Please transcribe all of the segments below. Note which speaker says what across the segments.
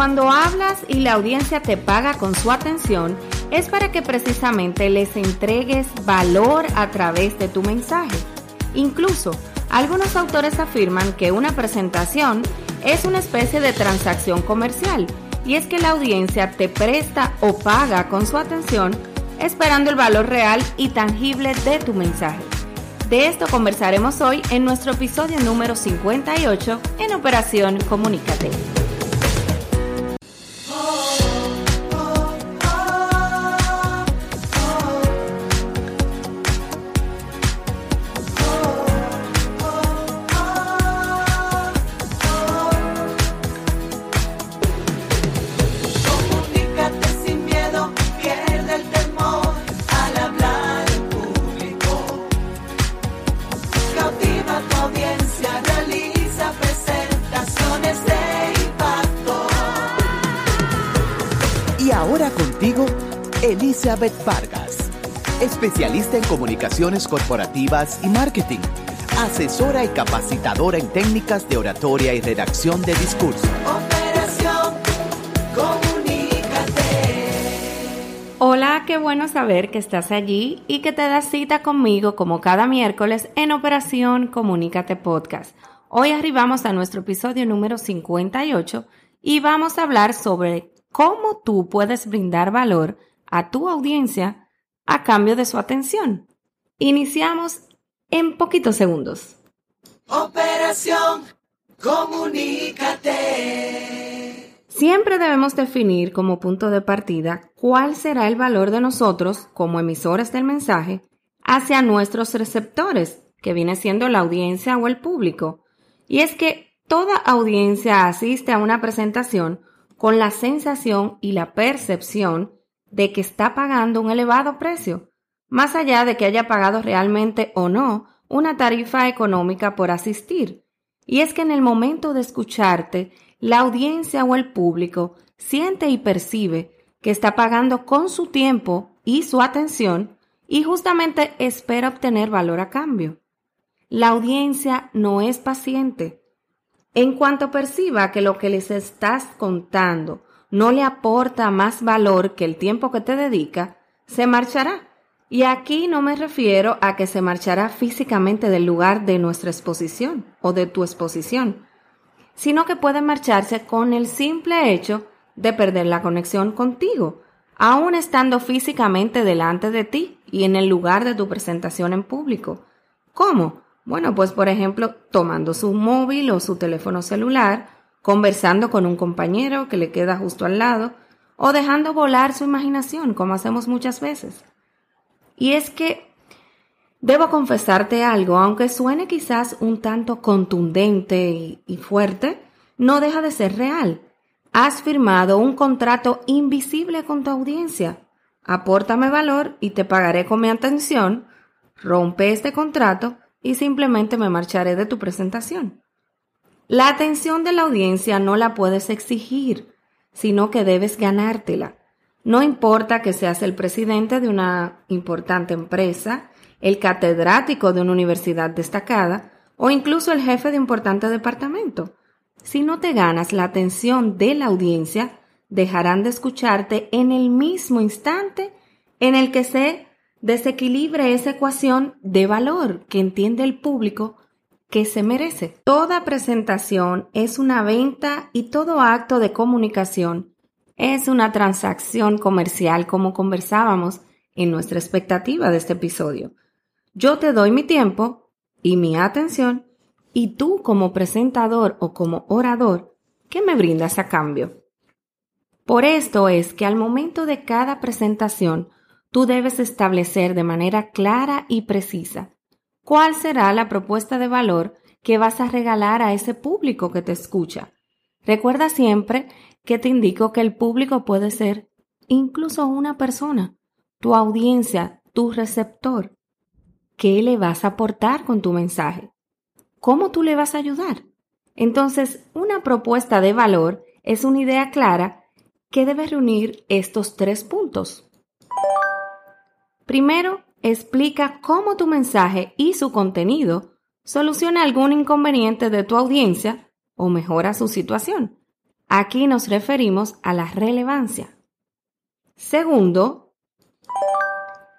Speaker 1: Cuando hablas y la audiencia te paga con su atención, es para que precisamente les entregues valor a través de tu mensaje. Incluso, algunos autores afirman que una presentación es una especie de transacción comercial, y es que la audiencia te presta o paga con su atención esperando el valor real y tangible de tu mensaje. De esto conversaremos hoy en nuestro episodio número 58 en Operación Comunícate.
Speaker 2: Elizabeth Vargas, especialista en comunicaciones corporativas y marketing, asesora y capacitadora en técnicas de oratoria y redacción de discurso. Operación
Speaker 1: Comunícate. Hola, qué bueno saber que estás allí y que te das cita conmigo como cada miércoles en Operación Comunícate Podcast. Hoy arribamos a nuestro episodio número 58 y vamos a hablar sobre cómo tú puedes brindar valor a tu audiencia a cambio de su atención. Iniciamos en poquitos segundos.
Speaker 2: Operación Comunícate.
Speaker 1: Siempre debemos definir como punto de partida cuál será el valor de nosotros como emisores del mensaje hacia nuestros receptores, que viene siendo la audiencia o el público. Y es que toda audiencia asiste a una presentación con la sensación y la percepción de que está pagando un elevado precio, más allá de que haya pagado realmente o no una tarifa económica por asistir. Y es que en el momento de escucharte, la audiencia o el público siente y percibe que está pagando con su tiempo y su atención y justamente espera obtener valor a cambio. La audiencia no es paciente. En cuanto perciba que lo que les estás contando no le aporta más valor que el tiempo que te dedica, se marchará. Y aquí no me refiero a que se marchará físicamente del lugar de nuestra exposición o de tu exposición, sino que puede marcharse con el simple hecho de perder la conexión contigo, aún estando físicamente delante de ti y en el lugar de tu presentación en público. ¿Cómo? Bueno, pues por ejemplo, tomando su móvil o su teléfono celular, conversando con un compañero que le queda justo al lado, o dejando volar su imaginación, como hacemos muchas veces. Y es que debo confesarte algo, aunque suene quizás un tanto contundente y, fuerte, no deja de ser real. Has firmado un contrato invisible con tu audiencia. Apórtame valor y te pagaré con mi atención. Rompe este contrato y simplemente me marcharé de tu presentación. La atención de la audiencia no la puedes exigir, sino que debes ganártela. No importa que seas el presidente de una importante empresa, el catedrático de una universidad destacada o incluso el jefe de un importante departamento. Si no te ganas la atención de la audiencia, dejarán de escucharte en el mismo instante en el que se desequilibre esa ecuación de valor que entiende el público que se merece. Toda presentación es una venta y todo acto de comunicación es una transacción comercial como conversábamos en nuestra expectativa de este episodio. Yo te doy mi tiempo y mi atención y tú como presentador o como orador, ¿qué me brindas a cambio? Por esto es que al momento de cada presentación, tú debes establecer de manera clara y precisa cuál será la propuesta de valor que vas a regalar a ese público que te escucha. Recuerda siempre que te indico que el público puede ser incluso una persona, tu audiencia, tu receptor. ¿Qué le vas a aportar con tu mensaje? ¿Cómo tú le vas a ayudar? Entonces, una propuesta de valor es una idea clara que debe reunir estos tres puntos. Primero, explica cómo tu mensaje y su contenido soluciona algún inconveniente de tu audiencia o mejora su situación. Aquí nos referimos a la relevancia. Segundo,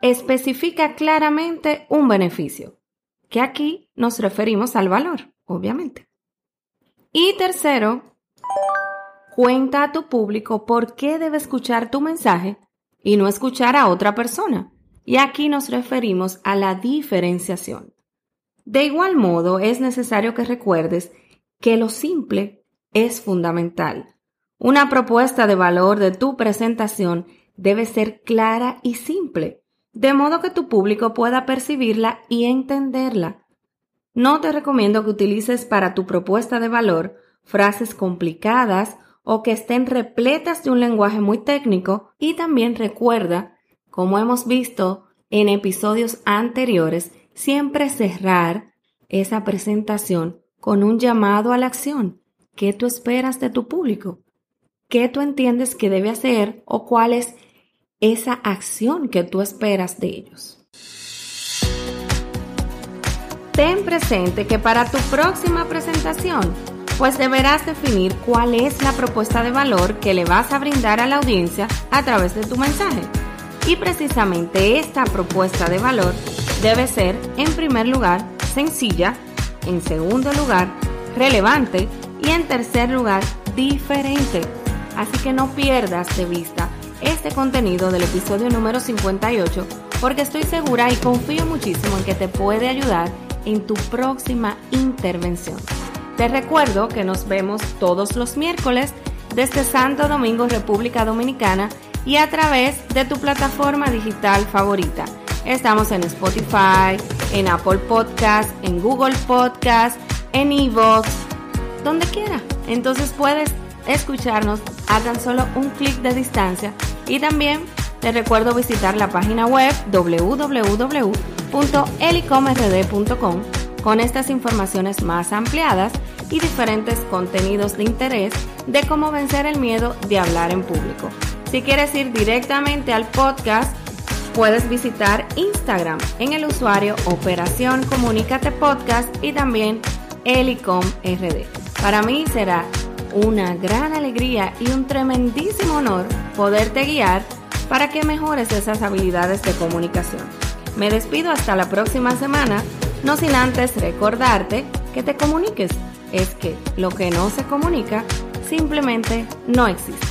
Speaker 1: especifica claramente un beneficio, que aquí nos referimos al valor, obviamente. Y tercero, cuenta a tu público por qué debe escuchar tu mensaje y no escuchar a otra persona. Y aquí nos referimos a la diferenciación. De igual modo, es necesario que recuerdes que lo simple es fundamental. Una propuesta de valor de tu presentación debe ser clara y simple, de modo que tu público pueda percibirla y entenderla. No te recomiendo que utilices para tu propuesta de valor frases complicadas o que estén repletas de un lenguaje muy técnico y también recuerda, como hemos visto en episodios anteriores, siempre cerrar esa presentación con un llamado a la acción ¿Qué tú esperas de tu público? ¿Qué tú entiendes que debe hacer o cuál es esa acción que tú esperas de ellos? Ten presente que para tu próxima presentación, pues deberás definir cuál es la propuesta de valor que le vas a brindar a la audiencia a través de tu mensaje. Y precisamente esta propuesta de valor debe ser, en primer lugar, sencilla, en segundo lugar, relevante y en tercer lugar, diferente. Así que no pierdas de vista este contenido del episodio número 58 porque estoy segura y confío muchísimo en que te puede ayudar en tu próxima intervención. Te recuerdo que nos vemos todos los miércoles desde Santo Domingo, República Dominicana y a través de tu plataforma digital favorita. Estamos en Spotify, en Apple Podcast, en Google Podcast, en Evox donde quiera. Entonces puedes escucharnos a tan solo un clic de distancia y también te recuerdo visitar la página web www.elicomrd.com con estas informaciones más ampliadas y diferentes contenidos de interés de cómo vencer el miedo de hablar en público. Si quieres ir directamente al podcast, puedes visitar Instagram en el usuario Operación Comunícate Podcast y también Elicom RD. Para mí será una gran alegría y un tremendísimo honor poderte guiar para que mejores esas habilidades de comunicación. Me despido hasta la próxima semana, no sin antes recordarte que te comuniques. Es que lo que no se comunica simplemente no existe.